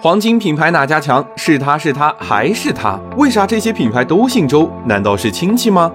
黄金品牌哪家强？是他是他还是他？为啥这些品牌都姓周？难道是亲戚吗？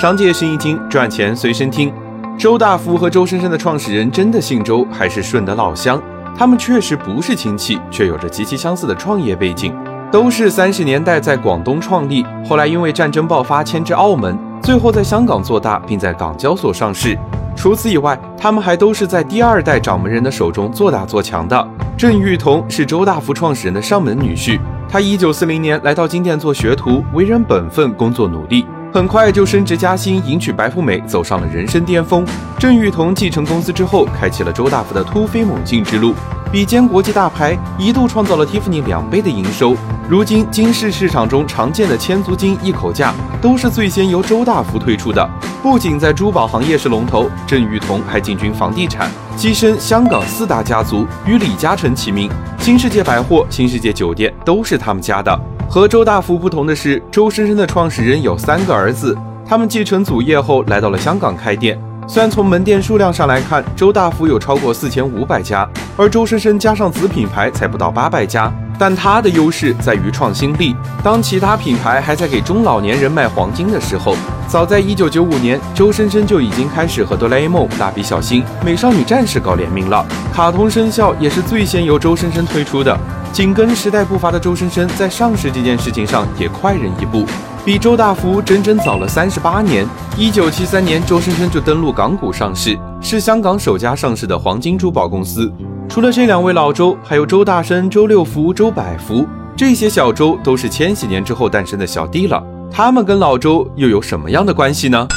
商界生意经，赚钱随身听。周大福和周生生的创始人真的姓周，还是顺德老乡？他们确实不是亲戚，却有着极其相似的创业背景，都是三十年代在广东创立，后来因为战争爆发迁至澳门，最后在香港做大，并在港交所上市。除此以外，他们还都是在第二代掌门人的手中做大做强的。郑裕彤是周大福创始人的上门女婿，他一九四零年来到金店做学徒，为人本分，工作努力，很快就升职加薪，迎娶白富美，走上了人生巅峰。郑裕彤继承公司之后，开启了周大福的突飞猛进之路。比肩国际大牌，一度创造了蒂芙尼两倍的营收。如今，金饰市场中常见的千足金、一口价，都是最先由周大福推出的。不仅在珠宝行业是龙头，郑裕彤还进军房地产，跻身香港四大家族，与李嘉诚齐名。新世界百货、新世界酒店都是他们家的。和周大福不同的是，周生生的创始人有三个儿子，他们继承祖业后来到了香港开店。虽然从门店数量上来看，周大福有超过四千五百家，而周生生加上子品牌才不到八百家，但它的优势在于创新力。当其他品牌还在给中老年人卖黄金的时候，早在一九九五年，周生生就已经开始和哆啦 A 梦、蜡笔小新、美少女战士搞联名了。卡通生肖也是最先由周生生推出的。紧跟时代步伐的周生生，在上市这件事情上也快人一步。比周大福整整早了三十八年。一九七三年，周生生就登陆港股上市，是香港首家上市的黄金珠宝公司。除了这两位老周，还有周大生、周六福、周百福，这些小周都是千禧年之后诞生的小弟了。他们跟老周又有什么样的关系呢？